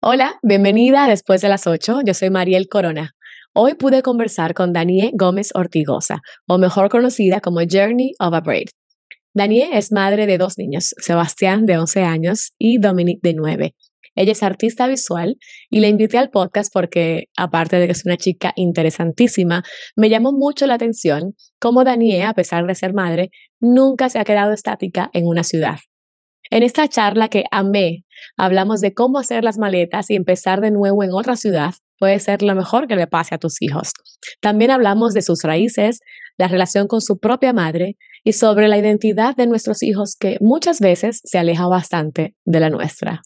Hola, bienvenida Después de las 8. Yo soy Mariel Corona. Hoy pude conversar con Danie Gómez Ortigosa, o mejor conocida como Journey of a Braid. Danie es madre de dos niños, Sebastián de 11 años y Dominique de 9. Ella es artista visual y la invité al podcast porque, aparte de que es una chica interesantísima, me llamó mucho la atención cómo Danie, a pesar de ser madre, nunca se ha quedado estática en una ciudad. En esta charla que amé, hablamos de cómo hacer las maletas y empezar de nuevo en otra ciudad puede ser lo mejor que le pase a tus hijos. También hablamos de sus raíces, la relación con su propia madre y sobre la identidad de nuestros hijos que muchas veces se aleja bastante de la nuestra.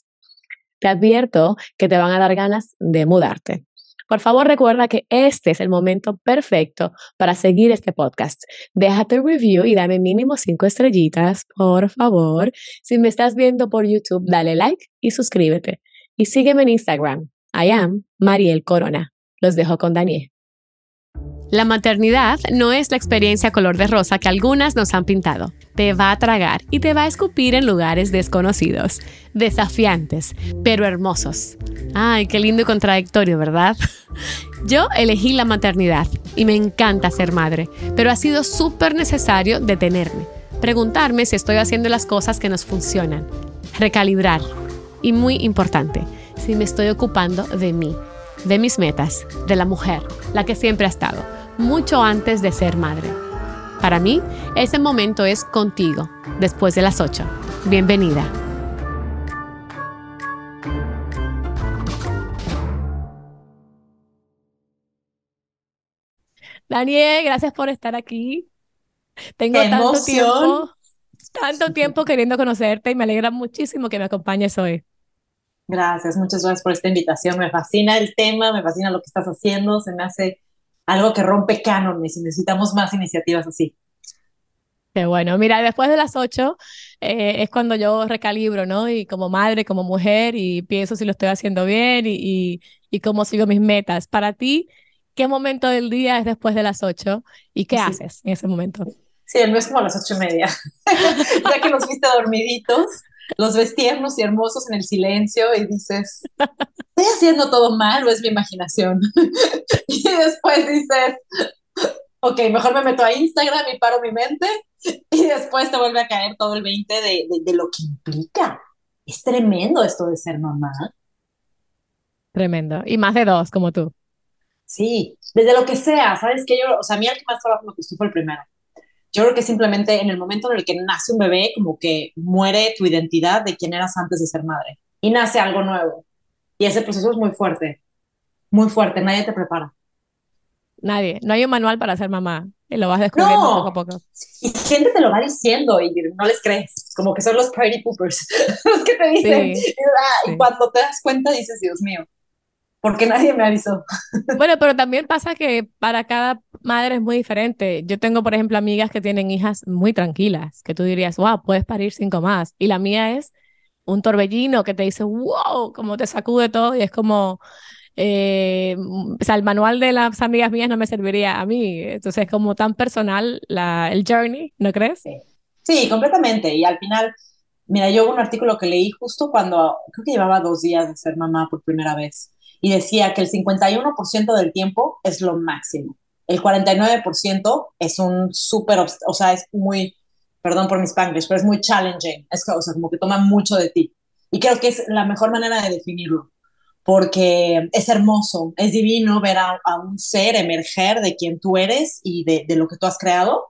Te advierto que te van a dar ganas de mudarte. Por favor, recuerda que este es el momento perfecto para seguir este podcast. Déjate review y dame mínimo cinco estrellitas, por favor. Si me estás viendo por YouTube, dale like y suscríbete. Y sígueme en Instagram. I am Mariel Corona. Los dejo con Daniel. La maternidad no es la experiencia color de rosa que algunas nos han pintado. Te va a tragar y te va a escupir en lugares desconocidos, desafiantes, pero hermosos. Ay, qué lindo y contradictorio, ¿verdad? Yo elegí la maternidad y me encanta ser madre, pero ha sido súper necesario detenerme, preguntarme si estoy haciendo las cosas que nos funcionan, recalibrar y muy importante, si me estoy ocupando de mí, de mis metas, de la mujer, la que siempre ha estado mucho antes de ser madre. Para mí, ese momento es contigo, después de las 8. Bienvenida. Daniel, gracias por estar aquí. Tengo tanto tiempo, tanto tiempo queriendo conocerte y me alegra muchísimo que me acompañes hoy. Gracias, muchas gracias por esta invitación. Me fascina el tema, me fascina lo que estás haciendo, se me hace algo que rompe cánones y necesitamos más iniciativas así. Qué bueno, mira, después de las ocho eh, es cuando yo recalibro, ¿no? Y como madre, como mujer, y pienso si lo estoy haciendo bien y, y, cómo sigo mis metas. Para ti, ¿qué momento del día es después de las ocho y qué haces en ese momento? Sí, el es como a las ocho y media, ya que nos viste dormiditos, los ves tiernos y hermosos en el silencio y dices, ¿estoy haciendo todo mal o es mi imaginación? y después dices, ok, mejor me meto a Instagram y paro mi mente y después te vuelve a caer todo el 20 de, de, lo que implica. Es tremendo esto de ser mamá. Tremendo. Y más de dos, como tú. Sí, desde lo que sea, ¿sabes qué? Yo, o sea, a mí el que más trabajo me costó fue el primero. Yo creo que simplemente en el momento en el que nace un bebé, como que muere tu identidad de quién eras antes de ser madre y nace algo nuevo. Y ese proceso es muy fuerte, muy fuerte, nadie te prepara. Nadie, no hay un manual para ser mamá, y lo vas descubriendo poco a poco. Y gente te lo va diciendo y no les crees, como que son los party poopers, los que te dicen, y, cuando te das cuenta dices, Dios mío, porque nadie me avisó. Bueno, pero también pasa que para cada madre es muy diferente. Yo tengo, por ejemplo, amigas que tienen hijas muy tranquilas, que tú dirías, wow, puedes parir cinco más. Y la mía es un torbellino que te dice, wow, como te sacude todo y es como, eh, o sea, el manual de las amigas mías no me serviría a mí. Entonces es como tan personal la, el journey, ¿no crees? Sí. sí, completamente. Y al final, mira, yo un artículo que leí justo cuando, creo que llevaba dos días de ser mamá por primera vez y decía que el 51% del tiempo es lo máximo. El 49% es un súper, o sea, es muy, perdón por mis spanglish, pero es muy challenging. Es o sea, como que toma mucho de ti. Y creo que es la mejor manera de definirlo, porque es hermoso, es divino ver a, un ser emerger de quien tú eres y de lo que tú has creado,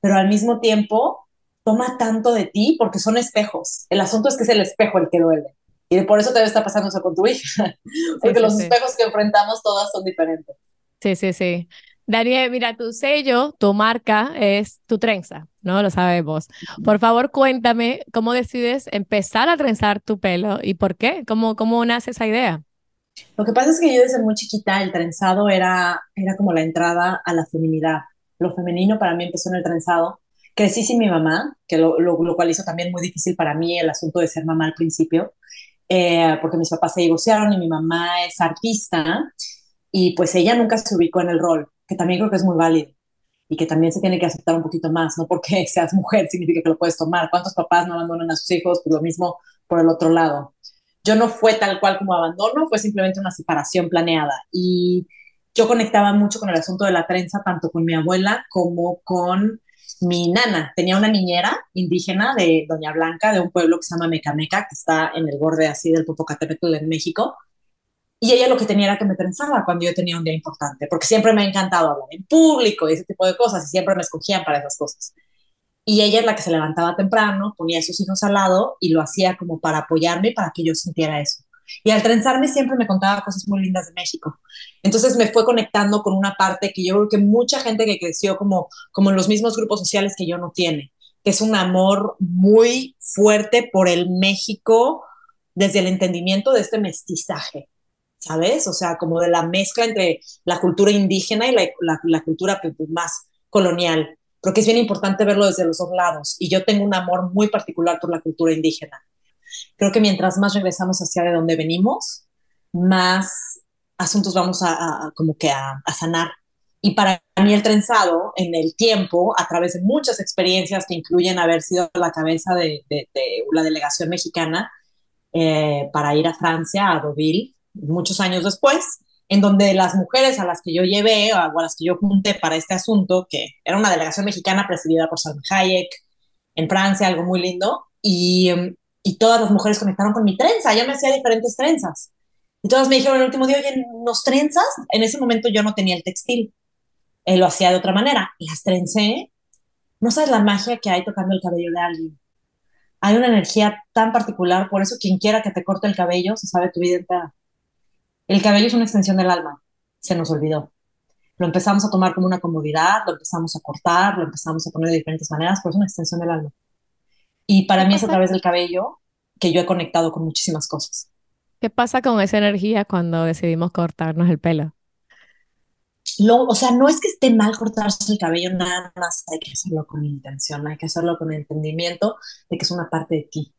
pero al mismo tiempo toma tanto de ti porque son espejos. El asunto es que es el espejo el que duele. Y por eso te estar pasando eso con tu hija, porque los espejos que enfrentamos todas son diferentes. Sí, sí, sí. Daniel, mira, tu sello, tu marca es tu trenza, ¿no? Lo sabemos. Por favor, cuéntame cómo decides empezar a trenzar tu pelo y por qué, cómo, cómo nace esa idea. Lo que pasa es que yo desde muy chiquita el trenzado era, era como la entrada a la feminidad. Lo femenino para mí empezó en el trenzado. Crecí sin mi mamá, que lo, lo, lo cual hizo también muy difícil para mí el asunto de ser mamá al principio. Eh, porque mis papás se divorciaron y mi mamá es artista y pues ella nunca se ubicó en el rol, que también creo que es muy válido y que también se tiene que aceptar un poquito más, no porque seas mujer significa que lo puedes tomar. ¿Cuántos papás no abandonan a sus hijos? Pues lo mismo por el otro lado. yo no fue tal cual como abandono, fue simplemente una separación planeada. Y yo conectaba mucho con el asunto de la trenza, tanto con mi abuela como con mi nana. Tenía una niñera indígena de Doña Blanca, de un pueblo que se llama Mecameca, que está en el borde así del Popocatépetl en México. Y ella lo que tenía era que me trenzaba cuando yo tenía un día importante, porque siempre me ha encantado hablar en público y ese tipo de cosas, y siempre me escogían para esas cosas. Y ella es la que se levantaba temprano, ponía a sus hijos al lado y lo hacía como para apoyarme para que yo sintiera eso. Y al trenzarme siempre me contaba cosas muy lindas de México. Entonces me fue conectando con una parte que yo creo que mucha gente que creció como, como en los mismos grupos sociales que yo no tiene, que es un amor muy fuerte por el México desde el entendimiento de este mestizaje, ¿sabes? O sea, como de la mezcla entre la cultura indígena y la, la, la cultura pues, más colonial porque es bien importante verlo desde los dos lados. Y yo tengo un amor muy particular por la cultura indígena. Creo que mientras más regresamos hacia de donde venimos, más asuntos vamos a, como que a, sanar. Y para mí el trenzado en el tiempo, a través de muchas experiencias que incluyen haber sido la cabeza de, la delegación mexicana eh, para ir a Francia, a Deauville, muchos años después, en donde las mujeres a las que yo llevé o a las que yo junté para este asunto, que era una delegación mexicana presidida por Salma Hayek en Francia, algo muy lindo, y, em, y todas las mujeres conectaron con mi trenza, yo me hacía diferentes trenzas. Y todas me dijeron el último día, oye, ¿nos trenzas? En ese momento yo no tenía el textil, él lo hacía de otra manera, las trencé. No sabes la magia que hay tocando el cabello de alguien. Hay una energía tan particular, por eso quien quiera que te corte el cabello se sabe tu vida entera. El cabello es una extensión del alma, se nos olvidó. Lo empezamos a tomar como una comodidad, lo empezamos a cortar, lo empezamos a poner de diferentes maneras, pero es una extensión del alma. Y para mí es a través del cabello que yo he conectado con muchísimas cosas. ¿Qué pasa con esa energía cuando decidimos cortarnos el pelo? o sea, no es que esté mal cortarse el cabello, nada más hay que hacerlo con intención, hay que hacerlo con entendimiento de que es una parte de ti.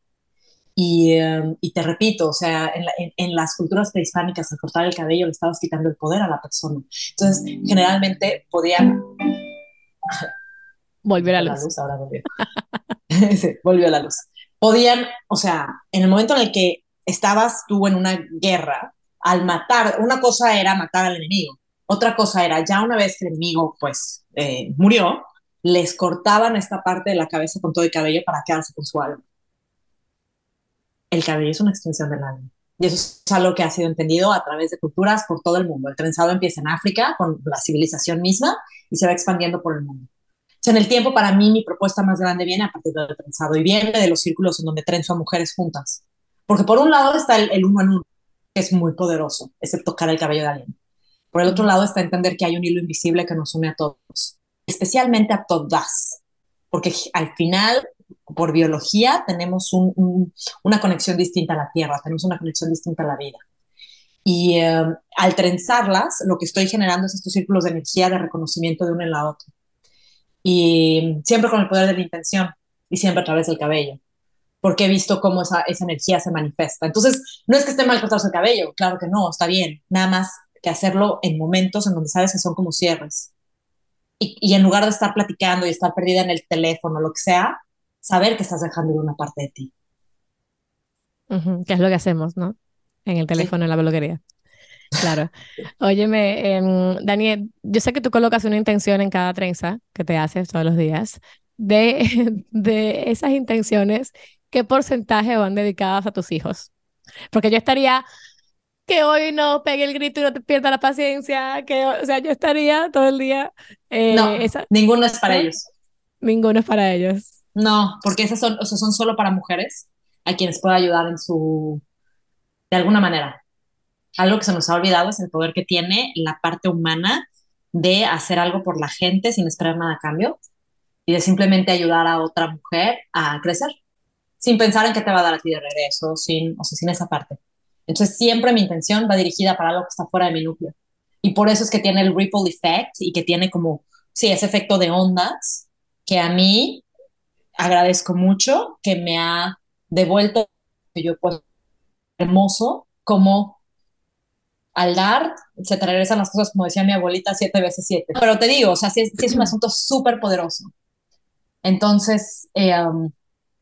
Em, y, te repito, o sea, en, las culturas prehispánicas, al cortar el cabello le estabas quitando el poder a la persona. Entonces, generalmente podían... Volver a la luz. ahora volvió. volvió a la luz. Podían, o sea, en el momento en el que estabas tú en una guerra, al matar, una cosa era matar al enemigo, otra cosa era, ya una vez que el enemigo, pues, eh, murió, les cortaban esta parte de la cabeza con todo el cabello para quedarse con su alma el cabello es una extensión del alma. Y eso es algo que ha sido entendido a través de culturas por todo el mundo. El trenzado empieza en África con la civilización misma y se va expandiendo por el mundo. En el tiempo, para mí, mi propuesta más grande viene a partir del trenzado y viene de los círculos en donde trenzo a mujeres juntas. Porque por un lado está el, uno en uno, que es muy poderoso, es tocar el cabello de alguien. Por el otro lado está entender que hay un hilo invisible que nos une a todos, especialmente a todas. Porque al final por biología tenemos una conexión distinta a la Tierra, tenemos una conexión distinta a la vida. Y em, al trenzarlas, lo que estoy generando es estos círculos de energía de reconocimiento de una en la otra. Y siempre con el poder de la intención y siempre a través del cabello, porque he visto cómo esa, esa energía se manifiesta. Entonces, no es que esté mal cortarse el cabello, claro que no, está bien, nada más que hacerlo en momentos en donde sabes que son como cierres. Y, y en lugar de estar platicando y estar perdida en el teléfono, lo que sea, saber que estás dejando una parte de ti. que es lo que hacemos, ¿no? En el teléfono, en la bloguería. Claro. Óyeme, eh, Daniel, yo sé que tú colocas una intención en cada trenza que te haces todos los días. De, de esas intenciones, ¿qué porcentaje van dedicadas a tus hijos? Porque yo estaría que hoy no pegue el grito y no te pierda la paciencia, que, o sea, yo estaría todo el día. Eh, no, ninguno es para ellos. Ninguno es para ellos. No, porque esas son, o sea, son solo para mujeres a quienes pueda ayudar en su, de alguna manera. Algo que se nos ha olvidado es el poder que tiene la parte humana de hacer algo por la gente sin esperar nada a cambio y de simplemente ayudar a otra mujer a crecer sin pensar en qué te va a dar a ti de regreso, sin, o sea, sin esa parte. Entonces siempre mi intención va dirigida para algo que está fuera de mi núcleo. Y por eso es que tiene el ripple effect y que tiene como, sí, ese efecto de ondas que a mí agradezco mucho que me ha devuelto que yo pues hermoso como al dar se te regresan las cosas como decía mi abuelita siete veces siete pero te digo o sea sí, es un asunto súper poderoso entonces eh, um,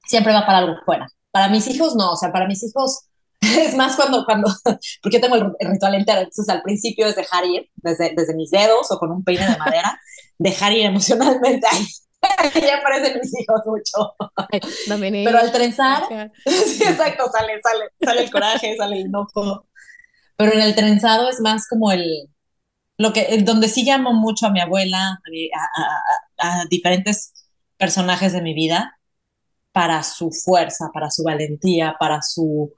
siempre va para algo fuera para mis hijos no o sea para mis hijos es más cuando, cuando, porque yo tengo el, ritual entero, entonces al principio es dejar ir, desde, desde mis dedos o con un peine de madera, dejar ir emocionalmente ahí. ya aparecen mis hijos mucho. Pero al trenzar, sí, exacto, sale, sale, sale el coraje, sale el enojo. Pero en el trenzado es más como el, lo que, donde sí llamo mucho a mi abuela, a, a, a diferentes personajes de mi vida, para su fuerza, para su valentía, para su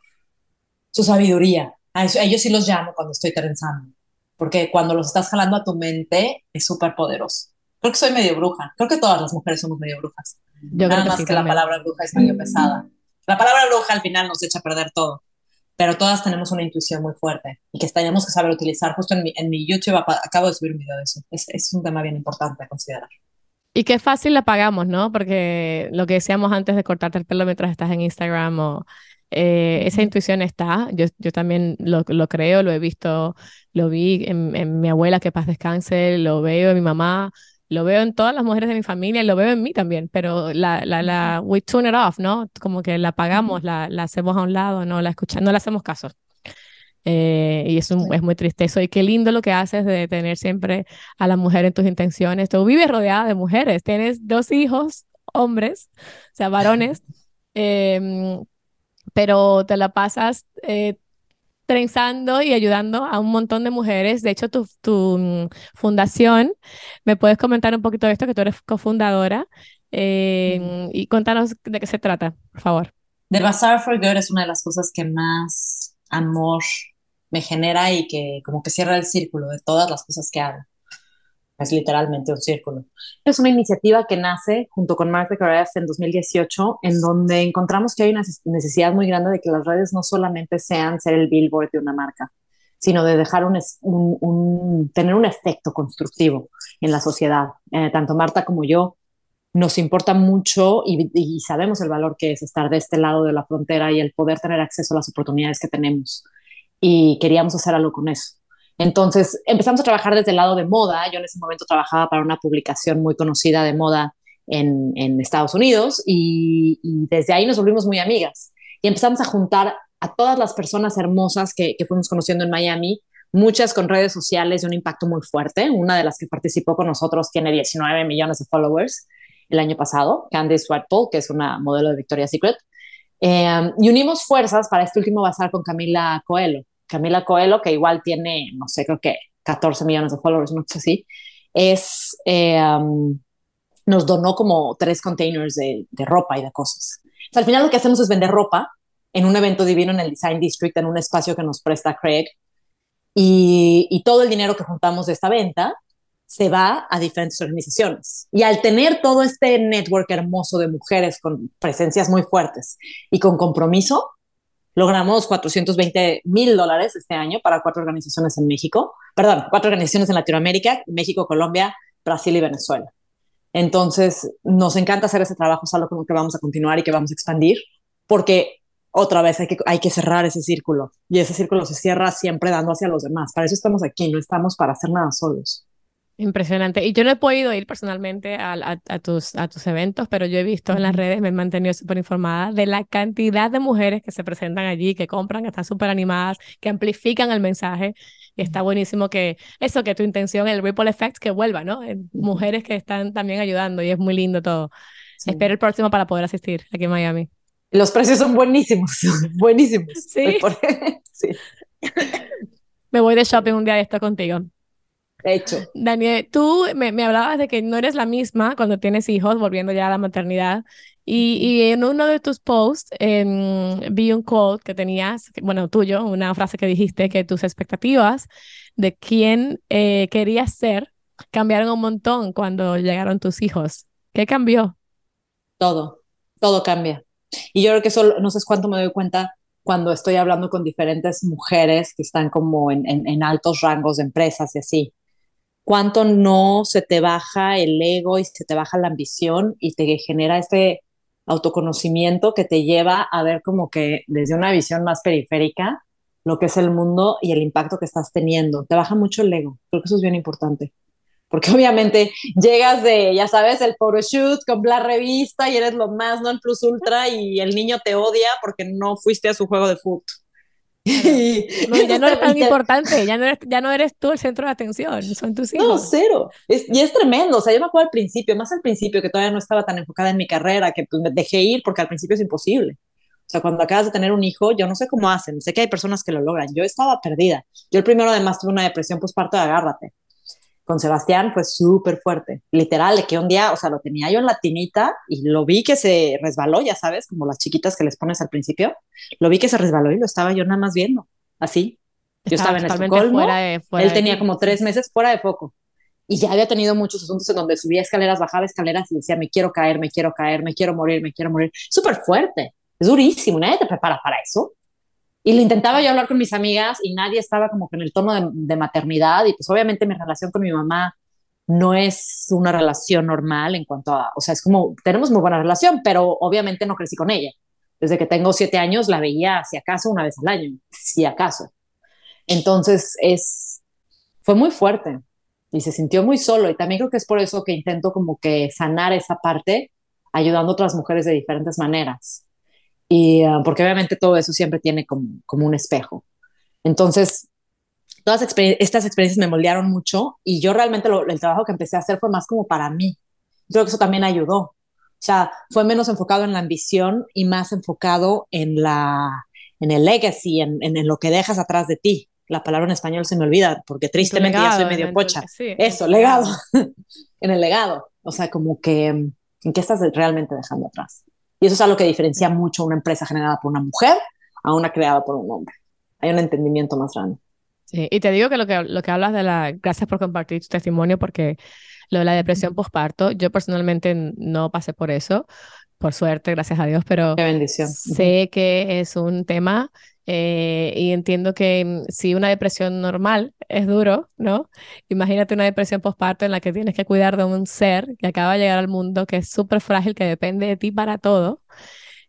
su sabiduría. A, ellos sí los llamo cuando estoy trenzando, porque cuando los estás jalando a tu mente es súper poderoso. Creo que soy medio bruja. Creo que todas las mujeres somos medio brujas. Yo Nada más que, la palabra bruja es medio pesada. La palabra bruja al final nos echa a perder todo, pero todas tenemos una intuición muy fuerte y que tenemos que saber utilizar. Justo en mi, en mi YouTube acabo de subir un video de eso. Es, es un tema bien importante a considerar. Y qué fácil la pagamos, ¿no? Porque lo que decíamos antes de cortarte el pelo mientras estás en Instagram o eh, esa intuición está, yo, yo también lo, lo, creo, lo he visto, lo vi en, en, mi abuela, que paz descanse, lo veo en mi mamá, lo veo en todas las mujeres de mi familia, lo veo en mí también, pero la, la, la we tune it off, ¿no? Como que la apagamos, la, la hacemos a un lado, no la escuchamos, no le hacemos caso. Eh, y es, un, es muy triste eso. Y qué lindo lo que haces de tener siempre a la mujer en tus intenciones. Tú vives rodeada de mujeres, tienes dos hijos, hombres, o sea, varones. Eh, pero te la pasas eh, trenzando y ayudando a un montón de mujeres. De hecho, tu, tu mm, fundación, ¿me puedes comentar un poquito de esto, que tú eres cofundadora? Eh, y contanos de qué se trata, por favor. The Bazaar for Good es una de las cosas que más amor me genera y que como que cierra el círculo de todas las cosas que hago es literalmente un círculo. Es una iniciativa que nace junto con Mark de en 2018, en donde encontramos que hay una necesidad muy grande de que las redes no solamente sean ser el billboard de una marca, sino de dejar un, tener un efecto constructivo en la sociedad. Eh, tanto Marta como yo nos importa mucho y, sabemos el valor que es estar de este lado de la frontera y el poder tener acceso a las oportunidades que tenemos. Y queríamos hacer algo con eso. Entonces empezamos a trabajar desde el lado de moda. Yo en ese momento trabajaba para una publicación muy conocida de moda en, Estados Unidos y, desde ahí nos volvimos muy amigas. Y empezamos a juntar a todas las personas hermosas que, fuimos conociendo en Miami, muchas con redes sociales de un impacto muy fuerte. Una de las que participó con nosotros tiene 19 millones de followers el año pasado, Candice Swartpole, que es una modelo de Victoria's Secret. Eh, y unimos fuerzas para este último bazar con Camila Coelho. Camila Coelho, que igual tiene, no sé, creo que 14 millones de followers, no sé si, es, eh, um, nos donó como tres containers de, ropa y de cosas. al final lo que hacemos es vender ropa en un evento divino en el Design District, en un espacio que nos presta Craig, y, y todo el dinero que juntamos de esta venta se va a diferentes organizaciones. Y al tener todo este network hermoso de mujeres con presencias muy fuertes y con compromiso, logramos 420 mil dólares este año para cuatro organizaciones en México, perdón, cuatro organizaciones en Latinoamérica, México, Colombia, Brasil y Venezuela. Entonces, nos encanta hacer ese trabajo, es algo que vamos a continuar y que vamos a expandir, porque otra vez hay que, hay que cerrar ese círculo y ese círculo se cierra siempre dando hacia los demás. Para eso estamos aquí, no estamos para hacer nada solos. Impresionante. Y yo no he podido ir personalmente a, a, tus, a tus eventos, pero yo he visto en las redes, me he mantenido súper informada de la cantidad de mujeres que se presentan allí, que compran, que están súper animadas, que amplifican el mensaje. Y está buenísimo que eso, que tu intención, el ripple effect, que vuelva, ¿no? Mujeres que están también ayudando y es muy lindo todo. Espero el próximo para poder asistir aquí en Miami. Los precios son buenísimos, buenísimos. Sí. sí. me voy de shopping un día de esto contigo hecho. Daniel, tú me, me, hablabas de que no eres la misma cuando tienes hijos, volviendo ya a la maternidad. Y, y en uno de tus posts vi un quote que tenías, bueno, tuyo, una frase que dijiste, que tus expectativas de quién eh, querías ser cambiaron un montón cuando llegaron tus hijos. ¿Qué cambió? Todo, todo cambia. Y yo creo que eso, no sé cuánto me doy cuenta cuando estoy hablando con diferentes mujeres que están como en, en, en altos rangos de empresas y así cuánto no se te baja el ego y se te baja la ambición y te genera este autoconocimiento que te lleva a ver como que desde una visión más periférica lo que es el mundo y el impacto que estás teniendo. Te baja mucho el ego. Creo que eso es bien importante. Porque obviamente llegas de, ya sabes, el photoshoot con la revista y eres lo más, ¿no? El plus ultra y el niño te odia porque no fuiste a su juego de fútbol. No, ya no eres tan importante, ya no eres, ya no eres tú el centro de atención, son tus hijos. No, cero. y es tremendo, o sea, yo me acuerdo al principio, más al principio, que todavía no estaba tan enfocada en mi carrera, que pues, me dejé ir porque al principio es imposible. O sea, cuando acabas de tener un hijo, yo no sé cómo hacen, sé que hay personas que lo logran. Yo estaba perdida. Yo el primero además tuve una depresión postparto de agárrate. Con Sebastián fue súper fuerte, literal, de que un día, o sea, lo tenía yo en la tinita y lo vi que se resbaló, ya sabes, como las chiquitas que les pones al principio, lo vi que se resbaló y lo estaba yo nada más viendo, así. Yo estaba, en Estocolmo, él tenía como tres meses fuera de foco y ya había tenido muchos asuntos en donde subía escaleras, bajaba escaleras y decía, me quiero caer, me quiero caer, me quiero morir, me quiero morir. Súper fuerte. Es durísimo, nadie te prepara para eso. Y lo intentaba yo hablar con mis amigas y nadie estaba como en el tono de, maternidad y pues obviamente mi relación con mi mamá no es una relación normal en cuanto a, o sea, es como, tenemos muy buena relación, pero obviamente no crecí con ella. Desde que tengo siete años la veía, si acaso, una vez al año, si acaso. Entonces, es, fue muy fuerte y se sintió muy solo y también creo que es por eso que intento como que sanar esa parte ayudando a otras mujeres de diferentes maneras. Y ah, porque obviamente todo eso siempre tiene como, como un espejo. Entonces, todas estas experiencias me moldearon mucho y yo realmente el trabajo que empecé a hacer fue más como para mí. Creo que eso también ayudó. O sea, fue menos enfocado en la ambición y más enfocado en, la, en el legacy, en, en, lo que dejas atrás de ti. La palabra en español se me olvida porque tristemente ya soy medio pocha. eso, legado. en el legado. O sea, como que, ¿en qué estás realmente dejando atrás? Y eso es algo que diferencia mucho una empresa generada por una mujer a una creada por un hombre. Hay un entendimiento más grande. Sí, y te digo que lo que, lo que hablas de la... Gracias por compartir tu testimonio porque lo de la depresión postparto, yo personalmente no pasé por eso, por suerte, gracias a Dios, pero Qué bendición. sé que es un tema eh, y entiendo que mm, si una depresión normal es duro, ¿no? Imagínate una depresión postparto en la que tienes que cuidar de un ser que acaba de llegar al mundo, que es súper frágil, que depende de ti para todo.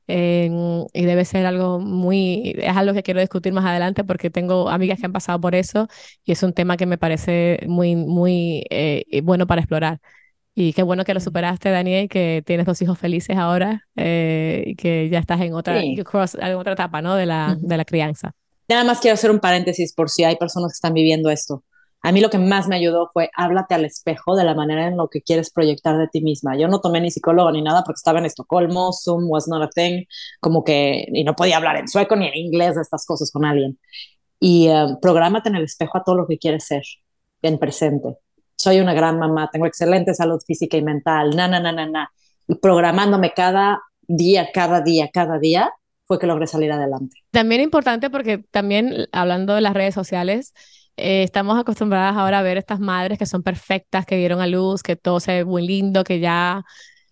Eh, y debe ser algo muy, es algo que quiero discutir más adelante porque tengo amigas que han pasado por eso y es un tema que me parece muy, muy eh, bueno para explorar. Y qué bueno que lo superaste, Daniel, que tienes dos hijos felices ahora eh, y que ya estás en otra, en otra etapa ¿no? de, la, de la crianza. Nada más quiero hacer un paréntesis por si hay personas que están viviendo esto. A mí lo que más me ayudó fue háblate al espejo de la manera en lo que quieres proyectar de ti misma. Yo no tomé ni psicólogo ni nada porque estaba en Estocolmo, Zoom was not a thing, como que, y no podía hablar en sueco ni en inglés de estas cosas con alguien. Y uh, prográmate en el espejo a todo lo que quieres ser en presente soy una gran mamá, tengo excelente salud física y mental, na, na, na, na, na. Y programándome cada día, cada día, cada día, fue que logré salir adelante. También importante porque también hablando de las redes sociales, eh, estamos acostumbradas ahora a ver estas madres que son perfectas, que dieron a luz, que todo se ve muy lindo, que ya,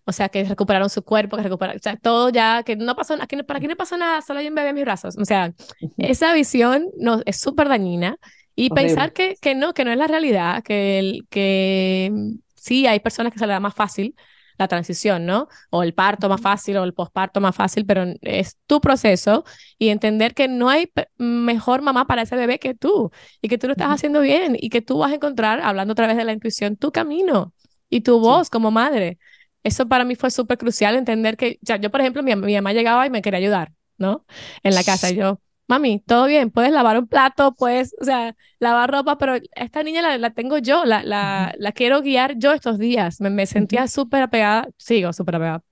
o sea, que recuperaron su cuerpo, que recuperaron, o sea, todo ya, que no pasó, aquí, para aquí no pasó nada, solo hay un bebé en mis brazos. O sea, esa visión no, es súper dañina y pensar que, que, no, que no es la realidad, que, el, que mm, sí hay personas que se les da más fácil la transición, ¿no? O el parto más fácil o el posparto más fácil, pero es tu proceso y entender que no hay mejor mamá para ese bebé que tú y que tú lo estás haciendo bien y que tú vas a encontrar, hablando a través de la intuición, tu camino y tu voz como madre. Eso para mí fue súper crucial, entender que, ya, yo por ejemplo, mi, mi mamá llegaba y me quería ayudar, ¿no? En la casa y yo, mami, todo bien, puedes lavar un plato, puedes, o sea, lavar ropa, pero esta niña la, la tengo yo, la, la, la, quiero guiar yo estos días. Me, me sentía súper apegada, sigo súper apegada,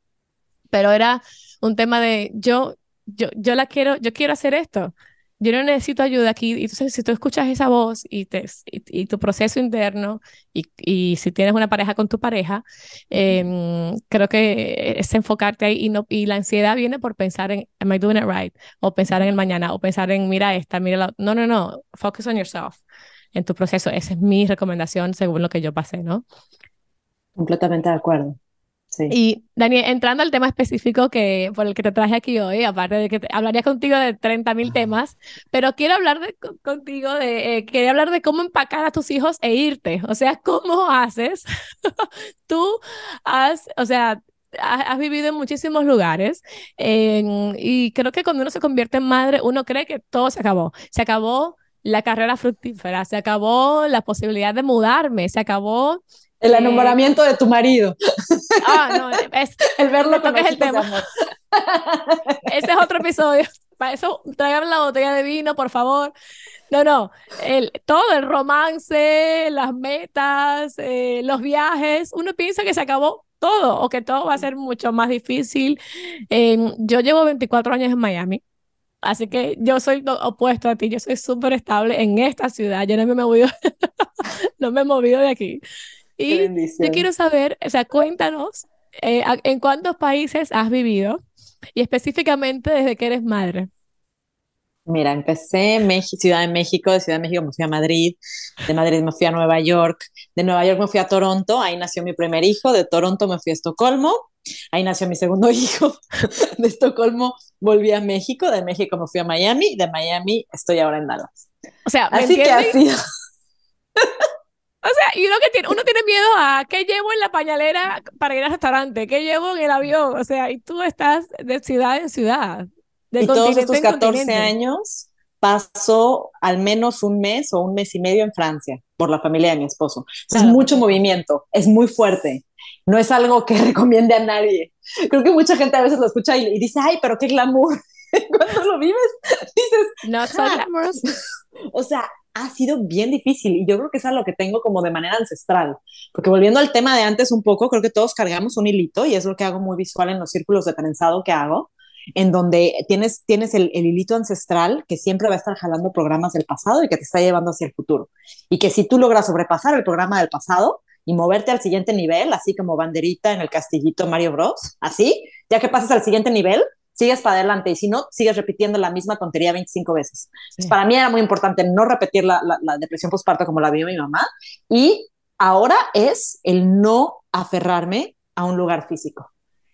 pero era un tema de yo, yo, yo la quiero, yo quiero hacer esto yo no necesito ayuda aquí. Y entonces, si tú escuchas esa voz y, te, y, tu proceso interno, y, y, si tienes una pareja con tu pareja, em, creo que es enfocarte ahí y, no, y la ansiedad viene por pensar en, ¿am I doing it right? O pensar en el mañana, o pensar en, mira esta, mira la... No, no, no, focus on yourself, en tu proceso. Esa es mi recomendación según lo que yo pasé, ¿no? Completamente de acuerdo. Y Daniel, entrando al tema específico que, por el que te traje aquí hoy, aparte de que hablaría contigo de 30 mil temas, pero quiero hablar de, contigo de, eh, quería hablar de cómo empacar a tus hijos e irte. O sea, ¿cómo haces? Tú has, o sea, has, vivido en muchísimos lugares y creo que cuando uno se convierte en madre, uno cree que todo se acabó. Se acabó la carrera fructífera, se acabó la posibilidad de mudarme, se acabó el enamoramiento de tu marido. Ah, no, es, el verlo con es el tema. Ese es otro episodio. para eso traigan la botella de vino, por favor. No, no, el, todo el romance, las metas, eh, los viajes, uno piensa que se acabó todo o que todo va a ser mucho más difícil. yo llevo 24 años en Miami. Así que yo soy opuesto a ti, yo soy súper estable en esta ciudad, yo no me he movido, no me he movido de aquí. Y yo quiero saber, o sea, cuéntanos, eh, ¿en cuántos países has vivido? Y específicamente desde que eres madre. Mira, empecé en Ciudad de México, de Ciudad de México me fui a Madrid, de Madrid me fui a Nueva York, de Nueva York me fui a Toronto, ahí nació mi primer hijo, de Toronto me fui a Estocolmo, ahí nació mi segundo hijo, de Estocolmo volví a México, de México me fui a Miami, de Miami estoy ahora en Dallas. O sea, así que ha sido. O sea, y uno que tiene, uno tiene miedo a qué llevo en la pañalera para ir al restaurante, qué llevo en el avión, o sea, y tú estás de ciudad en ciudad y todos estos 14 años paso al menos un mes o un mes y medio en Francia por la familia de mi esposo. Es mucho movimiento, es muy fuerte. No es algo que recomiende a nadie. Creo que mucha gente a veces lo escucha y, dice, ay, pero qué glamour. Cuando lo vives, dices, no so glamorous. O sea, ha sido bien difícil y yo creo que es algo que tengo como de manera ancestral. Porque volviendo al tema de antes un poco, creo que todos cargamos un hilito y es lo que hago muy visual en los círculos de trenzado que hago en donde tienes, tienes el, hilito ancestral que siempre va a estar jalando programas del pasado y que te está llevando hacia el futuro. Y que si tú logras sobrepasar el programa del pasado y moverte al siguiente nivel, así como banderita en el castillito Mario Bros, así, ya que pasas al siguiente nivel, sigues para adelante y si no, sigues repitiendo la misma tontería 25 veces. para mí era muy importante no repetir la, la depresión postparto como la vio mi mamá y ahora es el no aferrarme a un lugar físico,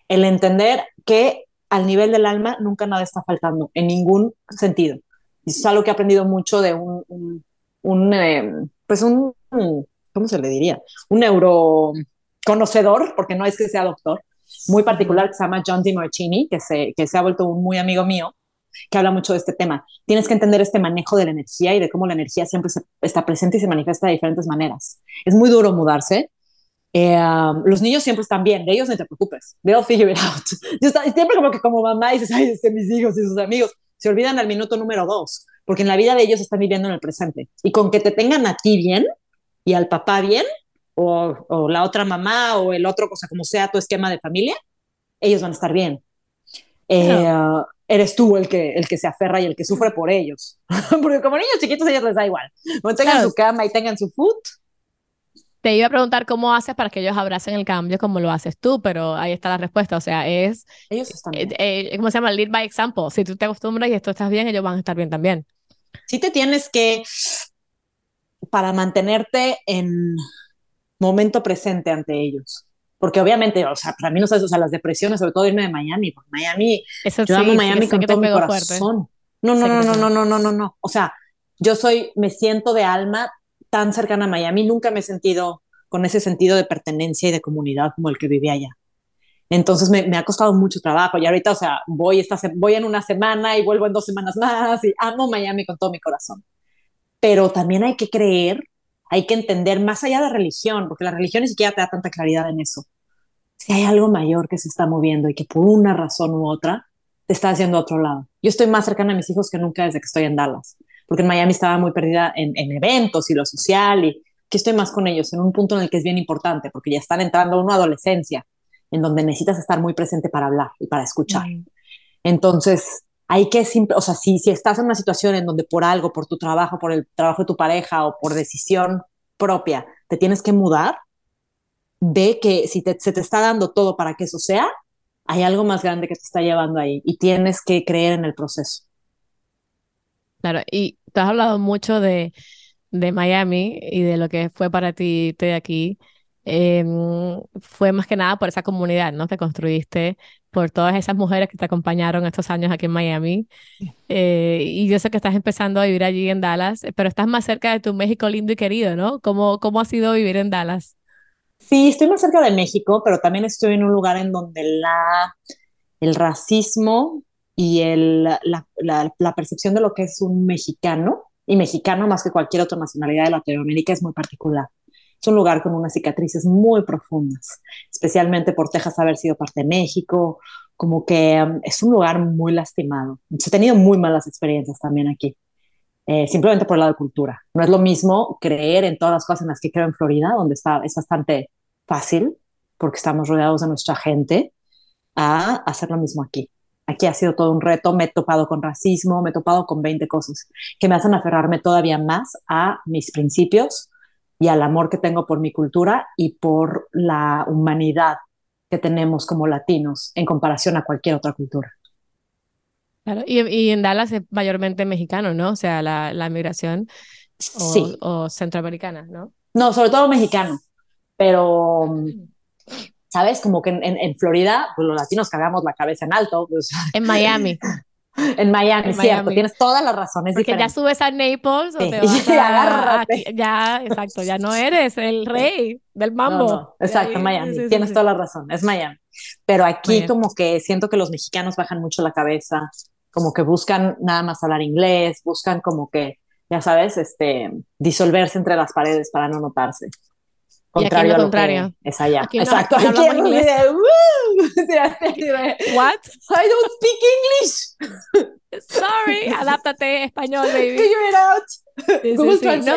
el entender que al nivel del alma nunca nada está faltando, en ningún sentido. Y eso es algo que he aprendido mucho de un, un, eh, pues un, ¿cómo se le diría? Un neuroconocedor, porque no es que sea doctor, muy particular que se llama John DiMartini, que se, que se ha vuelto un muy amigo mío, que habla mucho de este tema. Tienes que entender este manejo de la energía y de cómo la energía siempre está presente y se manifiesta de diferentes maneras. Es muy duro mudarse, eh, um, los niños siempre están bien, de ellos no te preocupes, they'll figure it out. Yo siempre como que como mamá dices, ay, es que mis hijos y sus amigos se olvidan al minuto número dos, porque en la vida de ellos están viviendo en el presente. Y con que te tengan a ti bien y al papá bien, o, o la otra mamá o el otro, cosa como sea tu esquema de familia, ellos van a estar bien. Eh, eres tú el que, el que se aferra y el que sufre por ellos. porque como niños chiquitos a ellos les da igual. Cuando tengan su cama y tengan su food, te iba a preguntar cómo haces para que ellos abracen el cambio como lo haces tú, pero ahí está la respuesta. O sea, es. Ellos están eh, bien. Eh, ¿Cómo se llama? Lead by example. Si tú te acostumbras y esto estás bien, ellos van a estar bien también. Sí, te tienes que. Para mantenerte en momento presente ante ellos. Porque obviamente, o sea, para mí no sabes, o sea, las depresiones, sobre todo irme de Miami, porque Miami, Eso yo amo Miami con todo mi corazón. No, no, no, no, no, no, no, no, no. O sea, yo soy, me siento de alma tan cercana a Miami, nunca me he sentido con ese sentido de pertenencia y de comunidad como el que vivía allá. Entonces me, ha costado mucho trabajo y ahorita, o sea, voy, esta, voy en una semana y vuelvo en dos semanas más y amo Miami con todo mi corazón. Pero también hay que creer, hay que entender más allá de religión, porque la religión ni siquiera te da tanta claridad en eso. Si hay algo mayor que se está moviendo y que por una razón u otra te está haciendo a otro lado. Yo estoy más cercana a mis hijos que nunca desde que estoy en Dallas porque en Miami estaba muy perdida en, eventos y lo social y que estoy más con ellos en un punto en el que es bien importante porque ya están entrando a una adolescencia en donde necesitas estar muy presente para hablar y para escuchar. Entonces, hay que, o sea, si, si estás en una situación en donde por algo, por tu trabajo, por el trabajo de tu pareja o por decisión propia, te tienes que mudar, ve que si se te está dando todo para que eso sea, hay algo más grande que te está llevando ahí y tienes que creer en el proceso. Claro, y tú has hablado mucho de, de Miami y de lo que fue para ti de aquí. Em, fue más que nada por esa comunidad, ¿no? Que construiste, por todas esas mujeres que te acompañaron estos años aquí en Miami. Eh, y yo sé que estás empezando a vivir allí en Dallas, pero estás más cerca de tu México lindo y querido, ¿no? ¿Cómo, cómo ha sido vivir en Dallas? Sí, estoy más cerca de México, pero también estoy en un lugar en donde la, el racismo y el, la, la, percepción de lo que es un mexicano, y mexicano más que cualquier otra nacionalidad de Latinoamérica, es muy particular. Es un lugar con unas cicatrices muy profundas, especialmente por Texas haber sido parte de México, como que um, es un lugar muy lastimado. He tenido muy malas experiencias también aquí, eh, simplemente por el lado de cultura. No es lo mismo creer en todas las cosas en las que creo en Florida, donde está, es bastante fácil, porque estamos rodeados de nuestra gente, a hacer lo mismo aquí. Aquí ha sido todo un reto, me he topado con racismo, me he topado con 20 cosas que me hacen aferrarme todavía más a mis principios y al amor que tengo por mi cultura y por la humanidad que tenemos como latinos en comparación a cualquier otra cultura. Claro, y, en Dallas es mayormente mexicano, ¿no? O sea, la, la migración o, o centroamericana, ¿no? No, sobre todo mexicano, pero mm. ¿sabes? Como que en, Florida, pues los latinos cagamos la cabeza en alto. Pues. En Miami. en Miami, cierto, tienes todas las razones. Porque ya subes a Naples o te vas a, ya, exacto, ya no eres el rey del mambo. exacto, Miami, tienes toda la razón, es Miami. Pero aquí como que siento que los mexicanos bajan mucho la cabeza, como que buscan nada más hablar inglés, buscan como que, ya sabes, este, disolverse entre las paredes para no notarse. Contrario y aquí lo contrario. es allá. Exacto. Aquí, aquí inglés. What? I don't speak English. Sorry, adáptate español, baby. Figure it out. Sí, Google sí, sí, ¿no?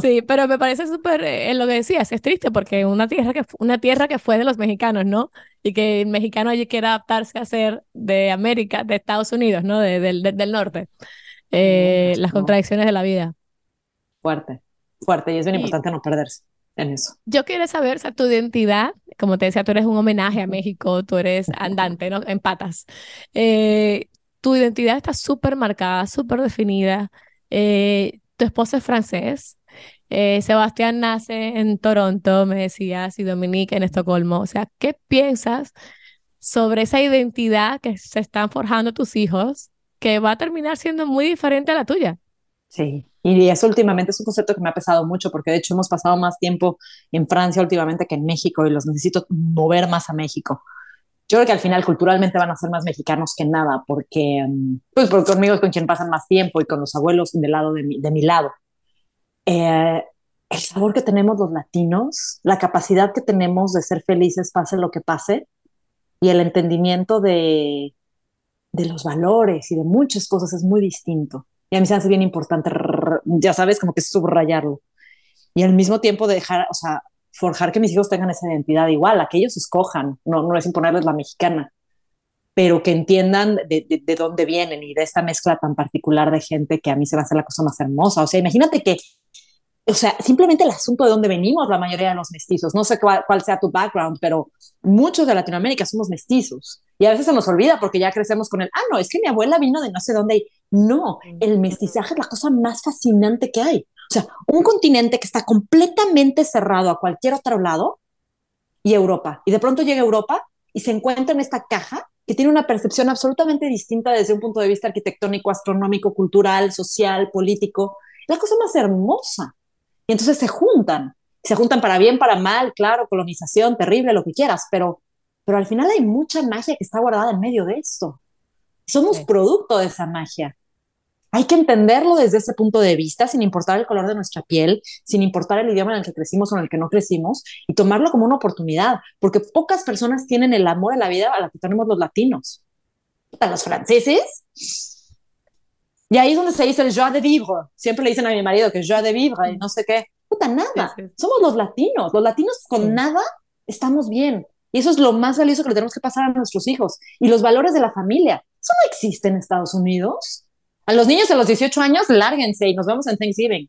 sí, pero me parece súper eh, lo que decías, es triste porque una tierra que una tierra que fue de los mexicanos, ¿no? Y que el mexicano allí quiere adaptarse a ser de América, de Estados Unidos, ¿no? De, del norte. Eh, las contradicciones de la vida. Fuerte, fuerte, y es bien importante no perderse en eso. Yo quiero saber, o sea, tu identidad, como te decía, tú eres un homenaje a México, tú eres andante, ¿no? En patas. Eh, tu identidad está súper marcada, súper definida. Eh, tu esposo es francés. Eh, Sebastián nace en Toronto, me decías, y Dominique en Estocolmo. O sea, ¿qué piensas sobre esa identidad que se están forjando tus hijos que va a terminar siendo muy diferente a la tuya? Sí, y eso últimamente es un concepto que me ha pesado mucho porque de hecho hemos pasado más tiempo en Francia últimamente que en México y los necesito mover más a México. Yo creo que al final culturalmente van a ser más mexicanos que nada porque, mm, pues porque conmigo es con quien pasan más tiempo y con los abuelos del lado de mi, de mi lado. Eh, el sabor que tenemos los latinos, la capacidad que tenemos de ser felices pase lo que pase y el entendimiento de, de los valores y de muchas cosas es muy distinto. Y a mí se hace bien importante, ya sabes, como que subrayarlo. Y al mismo tiempo dejar, o sea, forjar que mis hijos tengan esa identidad igual, a que ellos escojan, no, no es imponerles la mexicana, pero que entiendan de, de, de, dónde vienen y de esta mezcla tan particular de gente que a mí se va a hacer la cosa más hermosa. O sea, imagínate que, o sea, simplemente el asunto de dónde venimos la mayoría de los mestizos, no sé cuál, cuál sea tu background, pero muchos de Latinoamérica somos mestizos. Y a veces se nos olvida porque ya crecemos con el, ah, no, es que mi abuela vino de no sé dónde. No, el mestizaje es la cosa más fascinante que hay. O sea, un continente que está completamente cerrado a cualquier otro lado y Europa. Y de pronto llega Europa y se encuentra en esta caja que tiene una percepción absolutamente distinta desde un punto de vista arquitectónico, astronómico, cultural, social, político. La cosa más hermosa. Y entonces se juntan. Se juntan para bien, para mal, claro, colonización, terrible, lo que quieras, pero pero al final hay mucha magia que está guardada en medio de esto. Somos producto de esa magia. Hay que entenderlo desde ese punto de vista, sin importar el color de nuestra piel, sin importar el idioma en el que crecimos o en el que no crecimos, y tomarlo como una oportunidad, porque pocas personas tienen el amor a la vida a la que tenemos los latinos. A los franceses. Y ahí es donde se dice el joie de vivre. Siempre le dicen a mi marido que joie de vivre y no sé qué. Puta, nada. Somos los latinos. Los latinos con nada estamos bien. Y eso es lo más valioso que le tenemos que pasar a nuestros hijos. Y los valores de la familia. Eso no existe en Estados Unidos. A los niños de los 18 años, lárguense y nos vemos en Thanksgiving.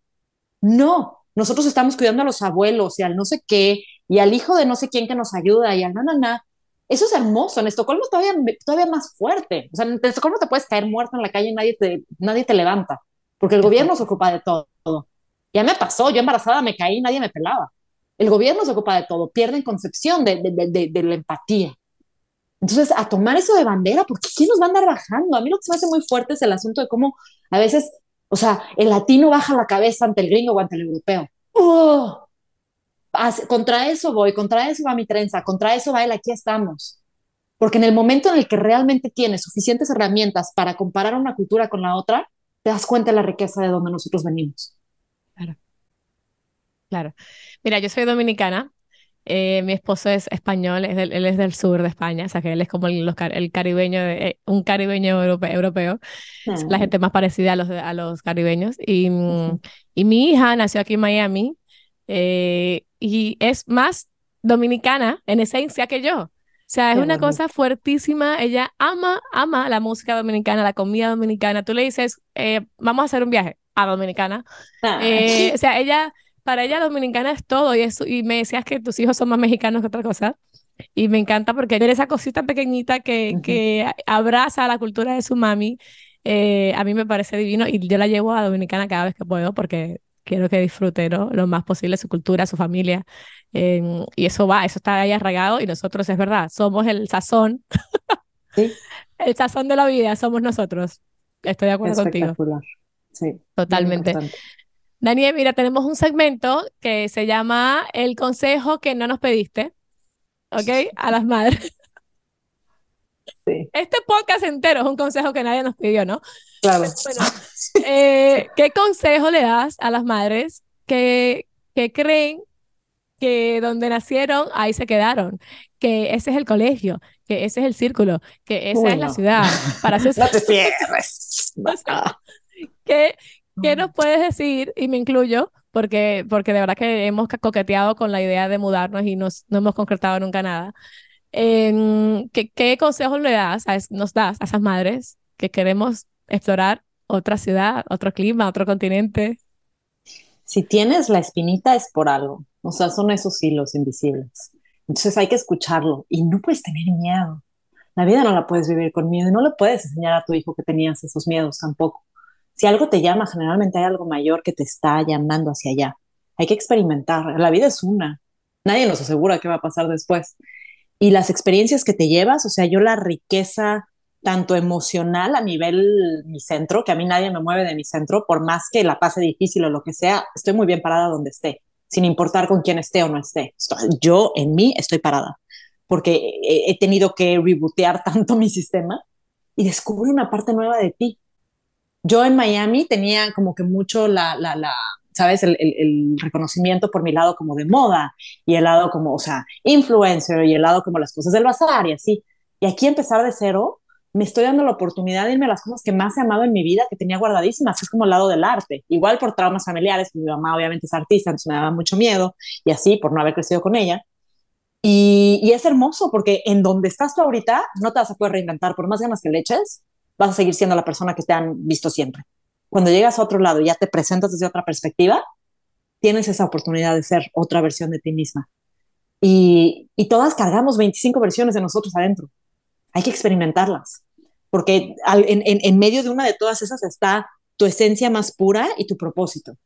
No, nosotros estamos cuidando a los abuelos y al no sé qué, y al hijo de no sé quién que nos ayuda y al na, na, na. Eso es hermoso. En Estocolmo todavía, todavía más fuerte. O sea, en Estocolmo te puedes caer muerto en la calle y nadie te, nadie te levanta, porque el gobierno se ocupa de todo. Ya me pasó, yo embarazada me caí nadie me pelaba. El gobierno se ocupa de todo, pierden concepción de, de, la empatía. Entonces, a tomar eso de bandera, porque ¿quién nos va a andar bajando? A mí lo que se me hace muy fuerte es el asunto de cómo a veces, o sea, el latino baja la cabeza ante el gringo o ante el europeo. ¡Oh! Contra eso voy, contra eso va mi trenza, contra eso va el aquí estamos. Porque en el momento en el que realmente tienes suficientes herramientas para comparar una cultura con la otra, te das cuenta de la riqueza de donde nosotros venimos. Claro. Claro. Mira, yo soy dominicana Eh, mi esposo es español, es él es del sur de España, o sea que él es como el, el caribeño, eh, un caribeño europeo, es la ah. gente más parecida a los, a los caribeños. Y, mm, y mi hija nació aquí en Miami eh, y es más dominicana en esencia que yo. O sea, es una cosa fuertísima. Ella ama, ama la música dominicana, la comida dominicana. Tú le dices, vamos a hacer un viaje a Dominicana. o sea, ella para ella dominicana es todo y, eso, y me decías que tus hijos son más mexicanos que otra cosa. Y me encanta porque ver esa cosita pequeñita que, que abraza la cultura de su mami, eh, a mí me parece divino y yo la llevo a Dominicana cada vez que puedo porque quiero que disfrute lo más posible su cultura, su familia. Y eso va, eso está ahí arraigado y nosotros, es verdad, somos el sazón. ¿Sí? el sazón de la vida, somos nosotros. Estoy de acuerdo contigo. Sí. Totalmente. Daniel, mira, tenemos un segmento que se llama El consejo que no nos pediste, ¿ok? A las madres. Sí. Este podcast entero es un consejo que nadie nos pidió, ¿no? Claro. Bueno, eh, ¿qué consejo le das a las madres que, que creen que donde nacieron, ahí se quedaron, que ese es el colegio, que ese es el círculo, que esa es la ciudad. Para hacer... no te cierres. ¿Qué, ¿Qué nos puedes decir? Y me incluyo, porque, porque de verdad que hemos coqueteado con la idea de mudarnos y nos, no hemos concretado nunca nada. ¿qué, ¿Qué consejos le das, a, nos das a esas madres que queremos explorar otra ciudad, otro clima, otro continente? Si tienes la espinita es por algo, o sea, son esos hilos invisibles. Entonces hay que escucharlo y no puedes tener miedo. La vida no la puedes vivir con miedo y no le puedes enseñar a tu hijo que tenías esos miedos tampoco. Si algo te llama, generalmente hay algo mayor que te está llamando hacia allá. Hay que experimentar. La vida es una. Nadie nos asegura qué va a pasar después. Y las experiencias que te llevas, o sea, yo la riqueza tanto emocional a nivel mi centro, que a mí nadie me mueve de mi centro, por más que la pase difícil o lo que sea, estoy muy bien parada donde esté, sin importar con quién esté o no esté. Yo en mí estoy parada, porque he, tenido que rebootear tanto mi sistema y descubro una parte nueva de ti yo en Miami tenía como que mucho la, la, la ¿sabes? El, reconocimiento por mi lado como de moda y el lado como, o sea, influencer y el lado como las cosas del bazar y así. Y aquí empezar de cero, me estoy dando la oportunidad de irme a las cosas que más he amado en mi vida, que tenía guardadísimas, es como el lado del arte. Igual por traumas familiares, mi mamá obviamente es artista, entonces me daba mucho miedo y así por no haber crecido con ella. Y, y es hermoso porque en donde estás tú ahorita no te vas a poder reinventar, por más ganas que le eches, vas a seguir siendo la persona que te han visto siempre. Cuando llegas a otro lado y ya te presentas desde otra perspectiva, tienes esa oportunidad de ser otra versión de ti misma. Y, todas cargamos 25 versiones de nosotros adentro. Hay que experimentarlas, porque en, en medio de una de todas esas está tu esencia más pura y tu propósito.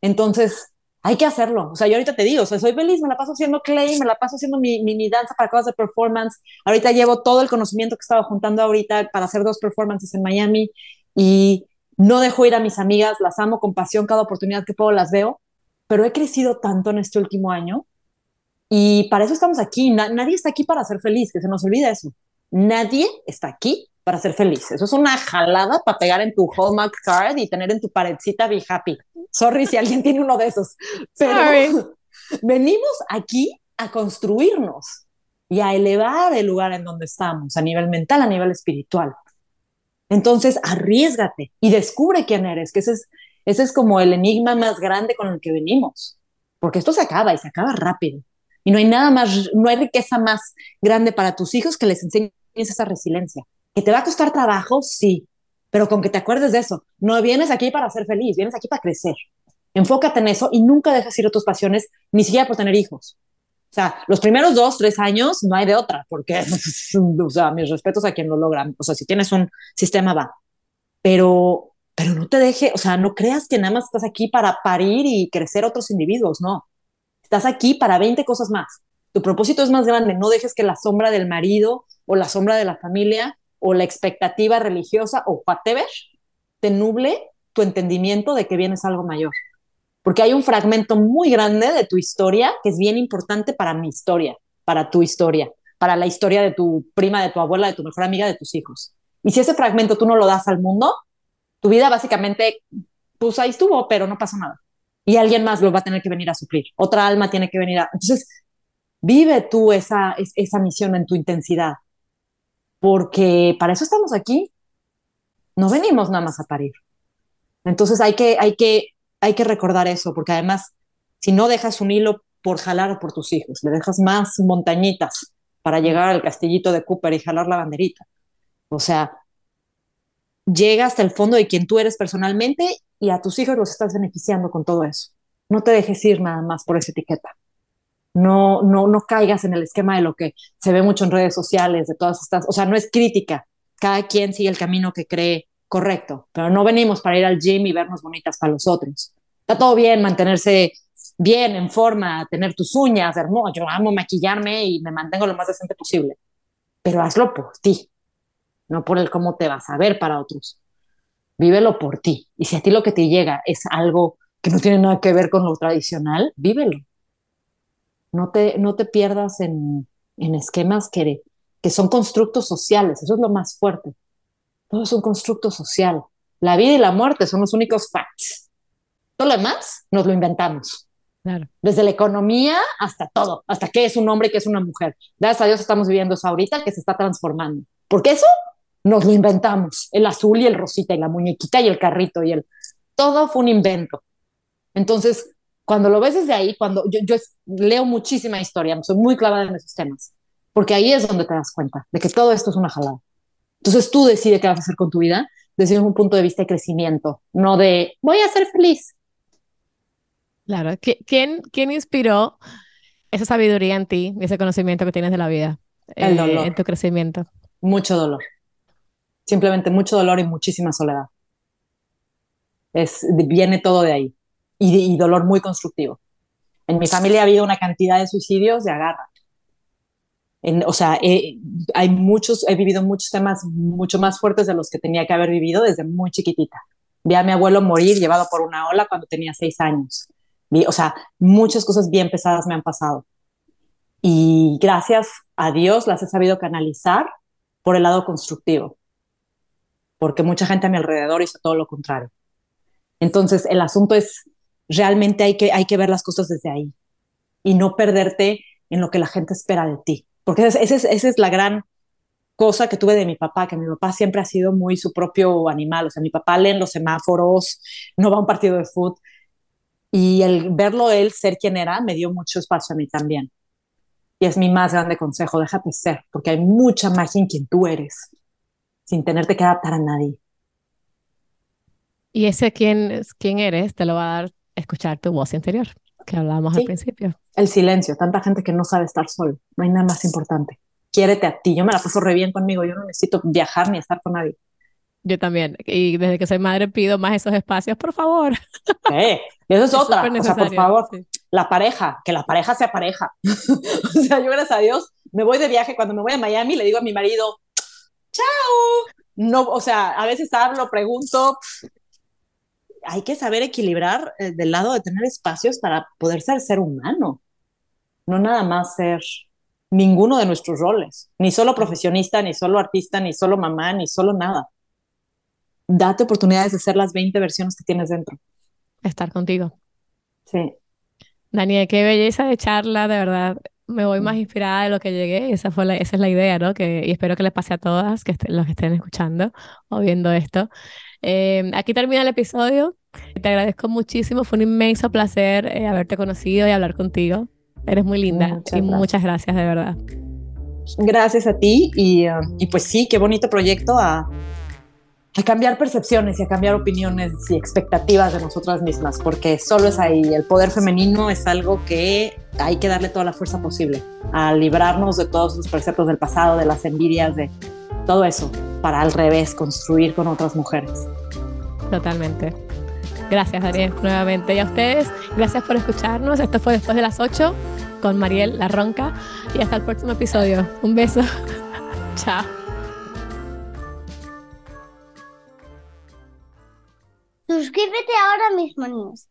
Entonces, hay que hacerlo. O sea, yo ahorita te digo, o sea, soy feliz, me la paso haciendo clay, me la paso haciendo mi, mi, danza para cosas de performance. Ahorita llevo todo el conocimiento que estaba juntando ahorita para hacer dos performances en Miami y no dejo ir a mis amigas, las amo con pasión, cada oportunidad que puedo las veo, pero he crecido tanto en este último año y para eso estamos aquí. nadie está aquí para ser feliz, que se nos olvide eso. Nadie está aquí para ser feliz. Eso es una jalada para pegar en tu Hallmark card y tener en tu paredcita Be Happy. Sorry si alguien tiene uno de esos. Pero venimos aquí a construirnos y a elevar el lugar en donde estamos, a nivel mental, a nivel espiritual. Entonces, arriesgate y descubre quién eres, que ese es, ese es como el enigma más grande con el que venimos, porque esto se acaba y se acaba rápido. Y no hay nada más, no hay riqueza más grande para tus hijos que les enseñes esa resiliencia. ¿Que te va a costar trabajo? Sí, pero con que te acuerdes de eso. No vienes aquí para ser feliz, vienes aquí para crecer. Enfócate en eso y nunca dejes ir a tus pasiones, ni siquiera por tener hijos. O sea, los primeros dos, tres años no hay de otra, porque, o sea, mis respetos a quien lo logra. O sea, si tienes un sistema, va. Pero, pero no te deje, o sea, no creas que nada más estás aquí para parir y crecer otros individuos, no. Estás aquí para 20 cosas más. Tu propósito es más grande. No dejes que la sombra del marido o la sombra de la familia o la expectativa religiosa o whatever te nuble tu entendimiento de que vienes algo mayor. Porque hay un fragmento muy grande de tu historia que es bien importante para mi historia, para tu historia, para la historia de tu prima, de tu abuela, de tu mejor amiga, de tus hijos. Y si ese fragmento tú no lo das al mundo, tu vida básicamente, pues ahí estuvo, pero no pasó nada. Y alguien más lo va a tener que venir a suplir. Otra alma tiene que venir a... Entonces, Vive tú esa, esa misión en tu intensidad, porque para eso estamos aquí. No venimos nada más a parir. Entonces hay que, hay que, hay que recordar eso, porque además, si no dejas un hilo por jalar por tus hijos, le dejas más montañitas para llegar al castillito de Cooper y jalar la banderita. O sea, llega hasta el fondo de quien tú eres personalmente y a tus hijos los estás beneficiando con todo eso. No te dejes ir nada más por esa etiqueta. No, no, no caigas en el esquema de lo que se ve mucho en redes sociales, de todas estas, o sea, no es crítica. Cada quien sigue el camino que cree correcto, pero no venimos para ir al gym y vernos bonitas para los otros. Está todo bien mantenerse bien, en forma, tener tus uñas, hermoso. Yo amo maquillarme y me mantengo lo más decente posible, pero hazlo por ti, no por el cómo te vas a ver para otros. Vívelo por ti. Y si a ti lo que te llega es algo que no tiene nada que ver con lo tradicional, vívelo. No te, no te pierdas en, en esquemas que, que son constructos sociales. Eso es lo más fuerte. Todo es un constructo social. La vida y la muerte son los únicos facts. Todo lo demás nos lo inventamos. Claro. Desde la economía hasta todo, hasta qué es un hombre y qué es una mujer. Gracias a Dios estamos viviendo eso ahorita que se está transformando. Porque eso nos lo inventamos, el azul y el rosita y la muñequita y el carrito y el... Todo fue un invento. Entonces, cuando lo ves desde ahí, cuando yo, yo leo muchísima historia, soy muy clavada en esos temas, porque ahí es donde te das cuenta de que todo esto es una jalada. Entonces tú decides qué vas a hacer con tu vida desde un punto de vista de crecimiento, no de voy a ser feliz. Claro, ¿quién, quién inspiró esa sabiduría en ti, ese conocimiento que tienes de la vida? El dolor. Eh, en tu crecimiento. Mucho dolor simplemente mucho dolor y muchísima soledad. Es, viene todo de ahí y, dolor muy constructivo. En mi familia ha habido una cantidad de suicidios de agarra. o sea, hay muchos, he vivido muchos temas mucho más fuertes de los que tenía que haber vivido desde muy chiquitita. Vi a mi abuelo morir llevado por una ola cuando tenía seis años. Vi, o sea, muchas cosas bien pesadas me han pasado. Y gracias a Dios las he sabido canalizar por el lado constructivo porque mucha gente a mi alrededor hizo todo lo contrario. Entonces, el asunto es, realmente hay que, hay que ver las cosas desde ahí y no perderte en lo que la gente espera de ti, porque esa es, esa es la gran cosa que tuve de mi papá, que mi papá siempre ha sido muy su propio animal, o sea, mi papá lee en los semáforos, no va a un partido de fútbol, y el verlo él ser quien era me dio mucho espacio a mí también. Y es mi más grande consejo, déjate ser, porque hay mucha magia en quien tú eres sin tenerte que adaptar a nadie. Y ese quién, quién eres te lo va a dar escuchar tu voz interior, que hablábamos al principio. El silencio, tanta gente que no sabe estar solo, no hay nada más importante. Quiérete a ti, yo me la paso re bien conmigo, yo no necesito viajar ni estar con nadie. Yo también, y desde que soy madre pido más esos espacios, por favor. Eso es, otra, o sea, por favor, la pareja, que la pareja sea pareja. o sea, yo gracias a Dios me voy de viaje, cuando me voy a Miami le digo a mi marido, chao. No, o sea, a veces hablo, pregunto. Hay que saber equilibrar eh, del lado de tener espacios para poder ser ser humano, no nada más ser ninguno de nuestros roles, ni solo profesionista, ni solo artista, ni solo mamá, ni solo nada. Date oportunidades de ser las 20 versiones que tienes dentro. Estar contigo. Sí. Daniel, qué belleza de charla, de verdad me voy más mm. inspirada de lo que llegué. Esa, fue la, esa es la idea, ¿no? Que, y espero que les pase a todas que los que estén escuchando o viendo esto. Em, aquí termina el episodio. Te agradezco muchísimo. Fue un inmenso placer eh, haberte conocido y hablar contigo. Eres muy linda muchas y gracias. muchas gracias, de verdad. Gracias a ti y, uh, y pues sí, qué bonito proyecto a, a cambiar percepciones y a cambiar opiniones y expectativas de nosotras mismas, porque solo es ahí. El poder femenino es algo que hay que darle toda la fuerza posible a librarnos de todos los preceptos del pasado, de las envidias, de todo eso, para al revés construir con otras mujeres. Totalmente. Gracias, Ariel, nuevamente. Y a ustedes, gracias por escucharnos. Esto fue después de las 8 con Mariel La Ronca. Y hasta el próximo episodio. Un beso. Chao. Suscríbete ahora mismo, niños.